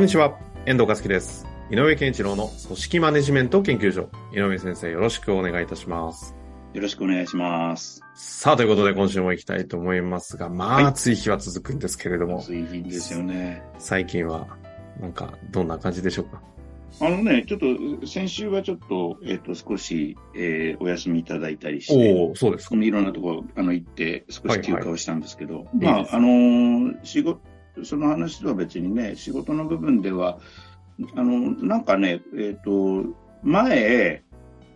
こんにちは、遠藤和樹です。井上健一郎の組織マネジメント研究所。井上先生、よろしくお願いいたします。よろしくお願いします。さあ、ということで今週も行きたいと思いますが、まあ、はい暑い日は続くんですけれども、暑い日ですよね。最近は、なんか、どんな感じでしょうか？あのね、ちょっと、先週はちょっと、えっ、と、少し、えーお休みいただいたりして、おおそうですか。いろんなところ、あの、行って、少し休暇をしたんですけど、いいですまあ、あのー仕事、その話とは別にね、仕事の部分では、あの、なんかね、えっ、と、前、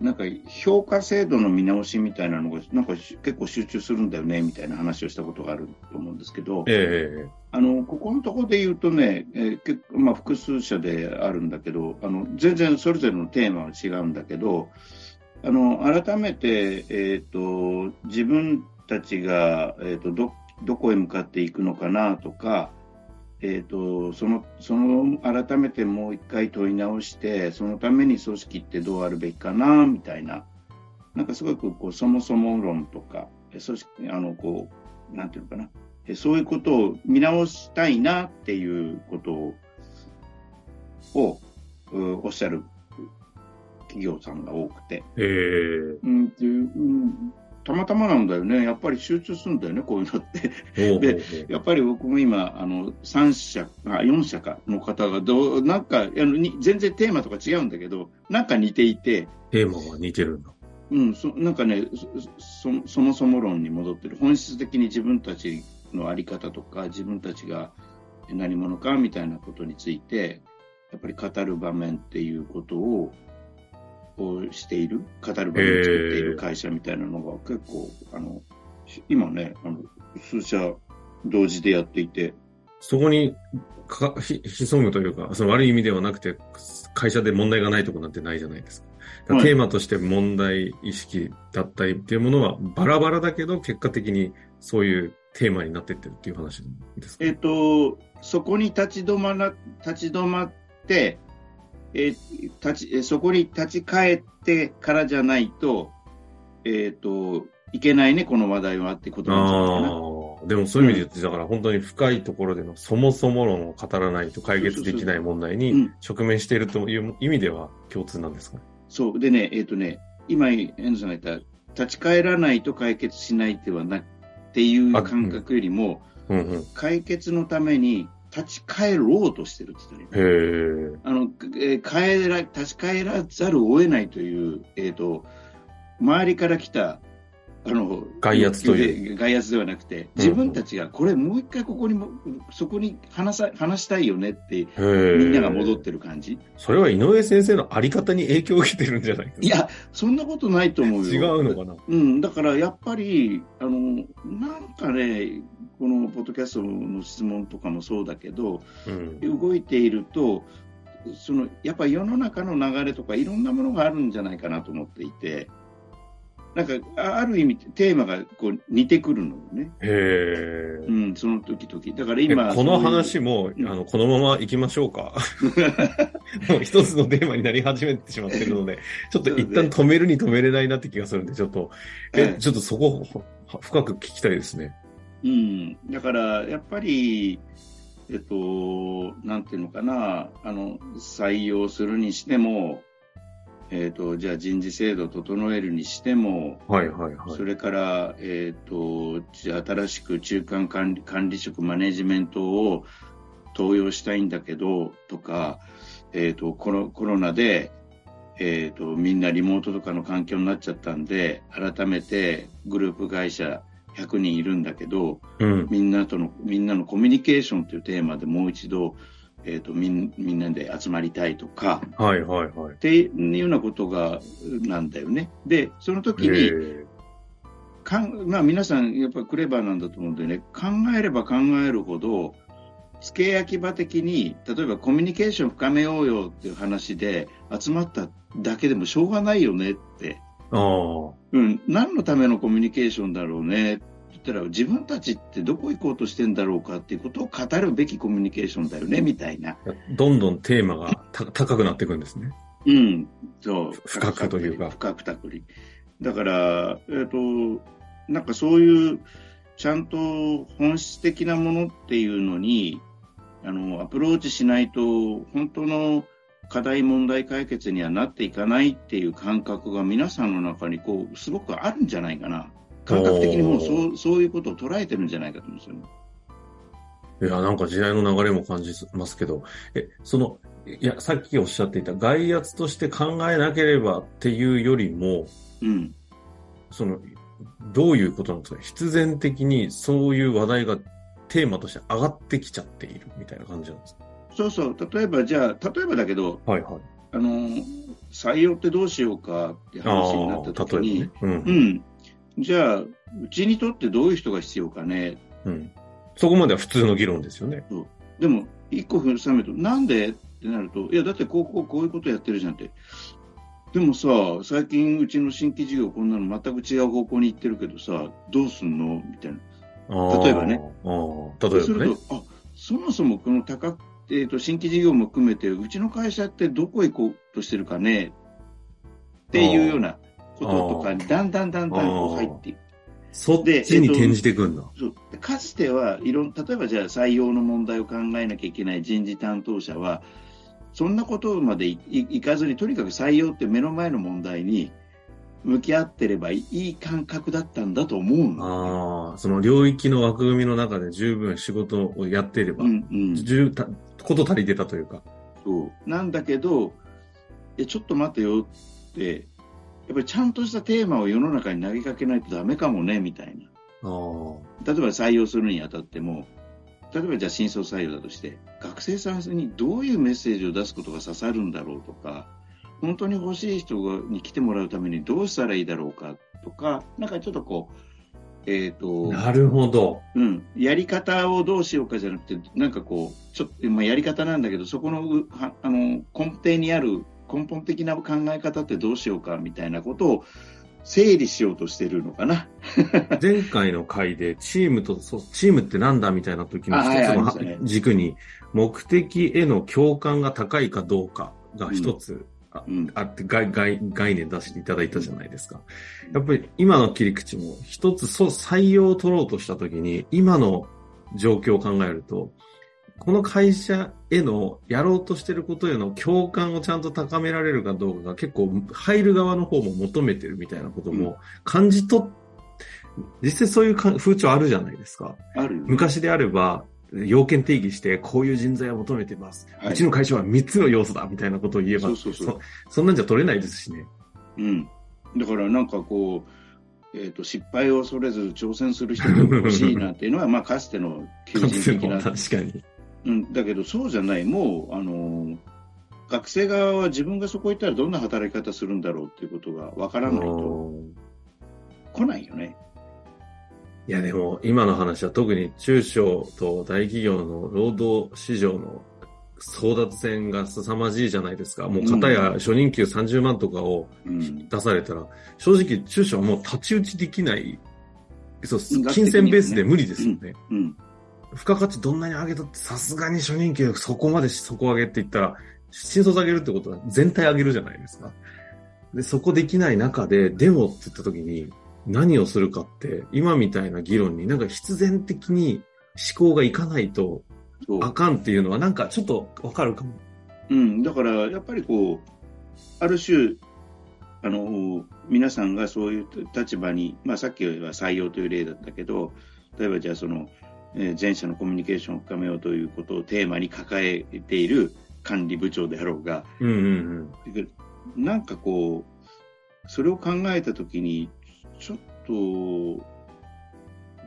なんか評価制度の見直しみたいなのが、なんかし結構集中するんだよね、みたいな話をしたことがあると思うんですけど、えあの、ここのところで言うとね、えー結構まあ、複数社であるんだけど、あの、全然それぞれのテーマは違うんだけど、あの、改めて、えっ、と、自分たちが、えっ、と、ど、どこへ向かっていくのかなとか、えっ、と、その、その、改めてもう一回問い直して、そのために組織ってどうあるべきかな、みたいな、なんかすごく、こう、そもそも論とか、え組織、あの、こう、なんていうのかな、えそういうことを見直したいなっていうことを、おっしゃる企業さんが多くて、ええうんっていううん、たまたまなんだよね、やっぱり集中するんだよね、こういうのって。でやっぱり僕も今、あの3社、あ4社かの方がどう、なんかあのに全然テーマとか違うんだけど、なんか似ていて、テーマは似てるんだ。うん、そなんかねそそ、そもそも論に戻ってる、本質的に自分たちの在り方とか、自分たちが何者かみたいなことについて、やっぱり語る場面っていうことををしている、語る場面を作っている会社みたいなのが結構、あのし今ねあの、数社同時でやっていて、そこにかひ潜むというか、その悪い意味ではなくて、会社で問題がないとこなんてないじゃないですか。だかテーマとして問題意識だったりっていうものはバラバラだけど、結果的にそういうテーマになってってるっていう話ですか？えっ、と、そこに立ち止まら、立ち止まって、えー立ち、えーそこに立ち返ってからじゃないと、えっ、と、いけないね、この話題はってことなんじゃないかな。ああ、でもそういう意味で言って、だから本当に深いところでのそもそも論を語らないと解決できない問題にうん直面しているという意味では共通なんですかね。そう。でね、えっ、とね、今、遠藤さんが言った、立ち返らないと解決しないではなっていう感覚よりも、うんうん。へ解決のために立ち返ろうとしてるって言ってる、ね。え。あの、えー帰ら、立ち返らざるを得ないという、えっ、と、周りから来た、あの、外圧という外圧ではなくて、自分たちがこれもう一回ここにも、そこに話さ、話したいよねって。みんなが戻ってる感じ。それは井上先生のあり方に影響を受けてるんじゃないいや、そんなことないと思う違よ。うのかな？うん、だからやっぱり、あの、なんかね、このポッドキャストの質問とかもそうだけど、うん。動いていると、そのやっぱり世の中の流れとかいろんなものがあるんじゃないかなと思っていて、なんかあある意味テーマがこう似てくるのよね、へえう。ん、その時々。だからえ今、この話も、も、うんあの、このまま行きましょうか。もう一つのテーマになり始めてしまってるので、ちょっと一旦止めるに止めれないなって気がするんで、ちょっと、え、ちょっとそこ、ほ深く聞きたいですね。うん、だからやっぱり、えっと、なんていうのかな、あの採用するにしても、えっと、じゃあ人事制度を整えるにしても、はいはいはい。それから、えっ、と、新しく中間管理管理職マネジメントを登用したいんだけど、とか、えっ、と、コロコロナで、えっ、と、みんなリモートとかの環境になっちゃったんで、改めてグループ会社100人いるんだけど、うん。みんなとの、みんなのコミュニケーションというテーマでもう一度、えっ、と、みん、みんなで集まりたいとか、はいはいはいっ。ていうようなことが、なんだよね。で、その時に、かんまあ、皆さん、やっぱりクレバーなんだと思うんでね、考えれば考えるほど、付け焼き場的に、例えばコミュニケーション深めようよっていう話で集まっただけでもしょうがないよねって。ああ。うん、何のためのコミュニケーションだろうねっったら、自分たちってどこ行こうとしてんだろうかっていうことを語るべきコミュニケーションだよね、みたいな。どんどんテーマがた高くなっていくんですね。うん、そう。深くというか深くたくり。だから、えっ、と、なんかそういう、ちゃんと本質的なものっていうのに、あの、アプローチしないと、本当の課題問題解決にはなっていかないっていう感覚が皆さんの中にこう、すごくあるんじゃないかな。感覚的にもうそう、そういうことを捉えてるんじゃないかと思うんですよね。いや、なんか時代の流れも感じますけど、え、その、いや、さっきおっしゃっていた外圧として考えなければっていうよりも、うん。その、どういうことなんですか？必然的にそういう話題がテーマとして上がってきちゃっているみたいな感じなんですか？そうそう。例えば、じゃあ、例えばだけど、はいはい。あの、採用ってどうしようかって話になった時に、ね。う。うんん。じゃあ、うちにとってどういう人が必要かね。うん。そこまでは普通の議論ですよね。でも、一個踏めると、なんでってなると、いや、だってこう、こう、いうことやってるじゃんって。でもさ、最近うちの新規事業こんなの全く違う方向に行ってるけどさ、どうすんの？みたいな。例えばね。例えばねそうする。と、あ、そもそもこの高く、えっ、と、新規事業も含めて、うちの会社ってどこ行こうとしてるかね？っていうようなこととかに、だんだんだんだんこう入っていく。そっちに転じていくんだ。そうでかつてはいろん、例えばじゃあ採用の問題を考えなきゃいけない人事担当者は、そんなことまでいかずに、とにかく採用って目の前の問題に向き合ってればいい感覚だったんだと思うの。ああ、その領域の枠組みの中で十分仕事をやっていれば、うんうん、十たこと足りてたというか。そうなんだけど、えちょっと待てよって、やっぱりちゃんとしたテーマを世の中に投げかけないとダメかもね、みたいな。例えば採用するにあたっても、例えばじゃあ新卒採用だとして、学生さんにどういうメッセージを出すことが刺さるんだろうとか、本当に欲しい人に来てもらうためにどうしたらいいだろうかとか、なんかちょっとこう、えっ、と、なるほど。うん、やり方をどうしようかじゃなくて、なんかこう、ちょっと、まあ、やり方なんだけど、そこのあの根底にある根本的な考え方ってどうしようかみたいなことを整理しようとしてるのかな。前回の回でチームと、そうチームってなんだみたいな時の一つの軸に、目的への共感が高いかどうかが一つあって概概概念出していただいたじゃないですか。やっぱり今の切り口も一つそう採用を取ろうとした時に、今の状況を考えると、この会社へのやろうとしてることへの共感をちゃんと高められるかどうかが結構入る側の方も求めてるみたいなことも感じ取っ、実際そういうか風潮あるじゃないですか。あるよね昔であれば、要件定義してこういう人材を求めてます。はいうちの会社は3つの要素だみたいなことを言えば、そうそうそうそそんなんじゃ取れないですしね。うん。だからなんかこう、えっ、と、失敗を恐れず挑戦する人が欲しいなっていうのは、まあ、かつての求人的な。うん、だけど、そうじゃない。もう、あのー学生側は自分がそこ行ったらどんな働き方するんだろうっていうことがわからないと来ないよね。いやでも今の話は特に中小と大企業の労働市場の争奪戦が凄まじいじゃないですか。もう片や初任給30万とかをうん。出されたら、正直中小はもう太刀打ちできない、そう、金銭ベースで無理ですよね。うん。付加価値どんなに上げたってさすがに初任給そこまで底上げって言ったら、新卒上げるってことは全体上げるじゃないですか。で、そこできない中で、でもって言った時に何をするかって、今みたいな議論になんか必然的に思考がいかないと。あかんっていうのはなんかちょっとわかるかも。うん。だから、やっぱりこう、ある種、あの、皆さんがそういう立場に、まあさっきは採用という例だったけど、例えばじゃあその、えー前者のコミュニケーションを深めようということをテーマに抱えている管理部長であろうが、うんうんなんかこう、それを考えたときに、ちょっと、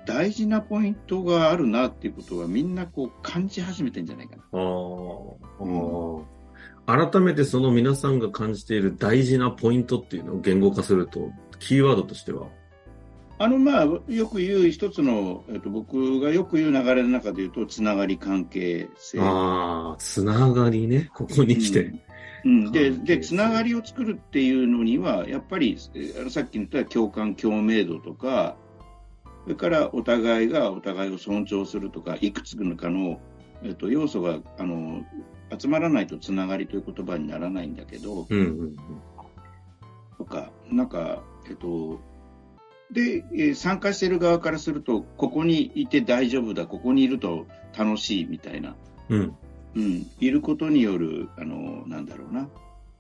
大事なポイントがあるなっていうことはみんなこう感じ始めてんじゃないかな。ああ。改めてその皆さんが感じている大事なポイントっていうのを言語化すると、キーワードとしては？あの、まあ、よく言う一つの、えっと、僕がよく言う流れの中で言うと、つながり関係性。ああ、つながりね、ここに来て。うん、うん、で、で、つながりを作るっていうのには、やっぱり、さっき言った共感、共鳴度とか、それからお互いがお互いを尊重するとか、いくつかの、えっと、要素が、あの、集まらないとつながりという言葉にならないんだけど、うんうんうん、とか、なんか、えっと、で、えー、参加している側からすると、ここにいて大丈夫だ、ここにいると楽しいみたいな、うん、うん、いることによる、あの、なんだろうな、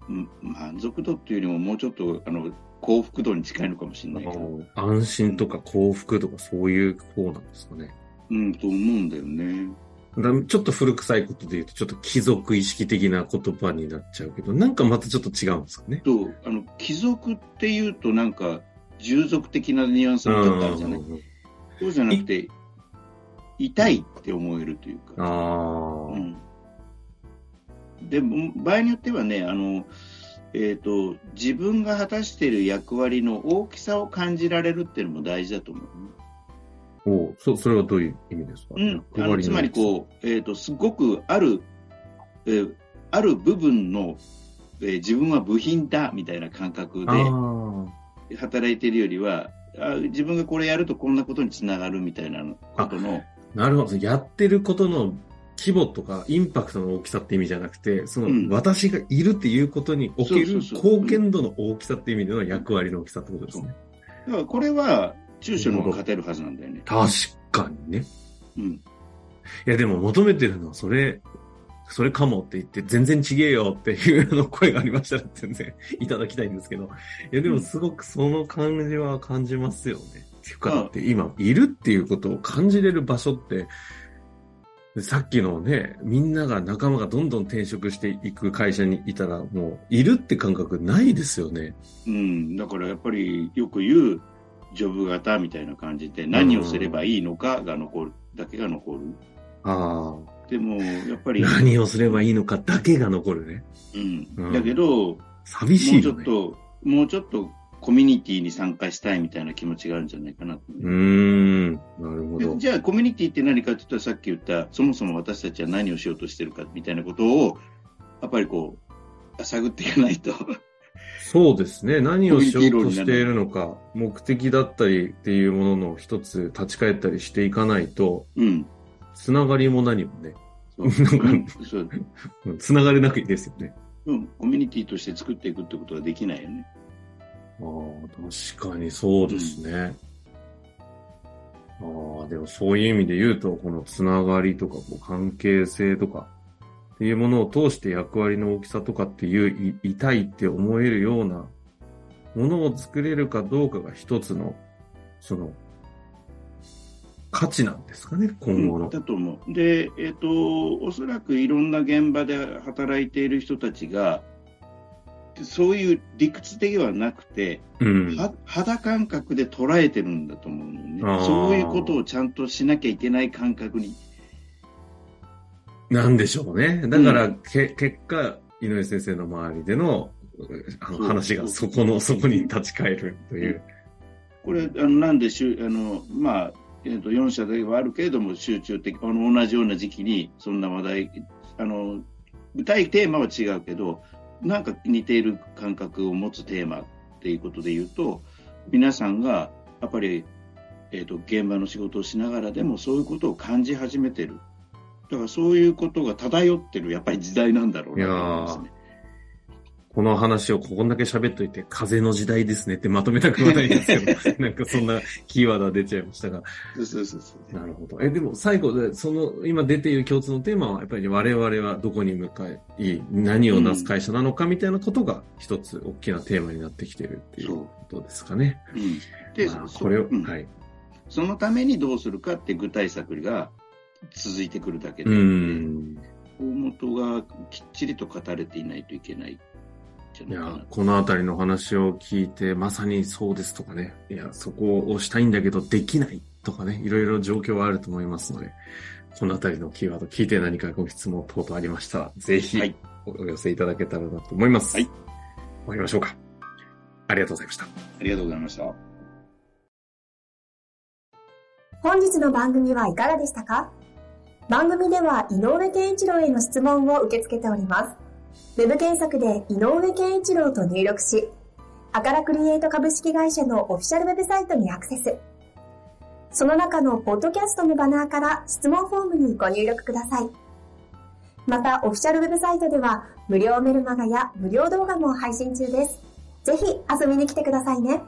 うん、満足度っていうよりも、もうちょっと、あの、幸福度に近いのかもしれないけど。安心とか幸福とかそういう方なんですかね。うん、と思うんだよね。ちょっと古臭いことで言うと、ちょっと貴族意識的な言葉になっちゃうけど、なんかまたちょっと違うんですかね。と、あの、貴族っていうとなんか、従属的なニュアンスがちょっとあるじゃないそうじゃなくて、痛いって思えるというか。あうん。でも、場合によってはね、あの、えっ、ー、と、自分が果たしている役割の大きさを感じられるっていうのも大事だと思う、ね。おそそれはどういう意味ですか、うん、あのつまりこう、えーと、すごくある、えー、ある部分の、えー、自分は部品だみたいな感覚で働いているよりはあ自分がこれやるとこんなことにつながるみたいなことのなるほどやってることの規模とかインパクトの大きさって意味じゃなくてその、うん、私がいるっていうことにおける貢献度の大きさっていう意味での役割の大きさってことですね。だからこれは中小の方が勝てるはずなんだよね。確かにね。うん。いや、でも求めてるのはそれ、それかもって言って、全然ちげえよっていうの声がありましたら全然いただきたいんですけど。いや、でもすごくその感じは感じますよね。っていうか、だって今、いるっていうことを感じれる場所って、さっきのね、みんなが仲間がどんどん転職していく会社にいたら、もう、いるって感覚ないですよね。うん、だからやっぱりよく言う、ジョブ型みたいな感じで何をすればいいのかが残る、だけが残る。ああ。でも、やっぱり。何をすればいいのかだけが残るね。うん。うん、だけど、寂しい、ね、もうちょっと、もうちょっとコミュニティに参加したいみたいな気持ちがあるんじゃないかなうん、なるほど。じゃあ、コミュニティって何かって言ったら、さっき言った、そもそも私たちは何をしようとしてるかみたいなことを、やっぱりこう、探っていかないとそうですね。何をしようとしているのか、目的だったりっていうものの一つ立ち返ったりしていかないと、うん。つながりも何もね。つながれなくいいですよね。うん。コミュニティとして作っていくってことはできないよね。ああ、確かにそうですね。うん、ああ、でもそういう意味で言うと、このつながりとか、こう関係性とか、っていうものを通して役割の大きさとかっていう痛いって思えるようなものを作れるかどうかが一つの、その、価値なんですかね、今後の。だと思う。で、えっ、ー、と、おそらくいろんな現場で働いている人たちが、そういう理屈ではなくて、うん、肌感覚で捉えてるんだと思うのね。そういうことをちゃんとしなきゃいけない感覚になんでしょうね。だから、うん、け結果、井上先生の周りでのあの話がそこの、そこに立ち返るという。これ、あのなんでしゅあの、まあ、えー、と4社ではあるけれども、集中的、あの同じような時期にそんな話題、あの具体テーマは違うけど、なんか似ている感覚を持つテーマっていうことで言うと、皆さんがやっぱり、えーと現場の仕事をしながらでもそういうことを感じ始めてるだからそういうことが漂ってるやっぱり時代なんだろうなと思いますね。この話をここんだけ喋っといて、風の時代ですねってまとめたくはないんですけど、なんかそんなキーワードが出ちゃいましたが。そうそうそうなるほど。え、でも最後で、その今出ている共通のテーマは、やっぱり我々はどこに向かい、何をなす会社なのかみたいなことが一つ大きなテーマになってきてるっていうことですかね。うん。で、まあ、これを、うん、はい。そのためにどうするかって具体策が続いてくるだけで、大元がきっちりと語れていないといけない。いや、このあたりの話を聞いて、まさにそうですとかね、いや、そこをしたいんだけどできないとかね、いろいろ状況はあると思いますので、このあたりのキーワード聞いて何かご質問等々ありましたら、ぜひお寄せいただけたらなと思います。はい。終わりましょうか。ありがとうございました。ありがとうございました。本日の番組はいかがでしたか？番組では井上健一郎への質問を受け付けております。ウェブ検索で井上健一郎と入力し、アカラクリエイト株式会社のオフィシャルウェブサイトにアクセス。その中のポッドキャストのバナーから質問フォームにご入力ください。また、オフィシャルウェブサイトでは無料メルマガや無料動画も配信中です。ぜひ遊びに来てくださいね。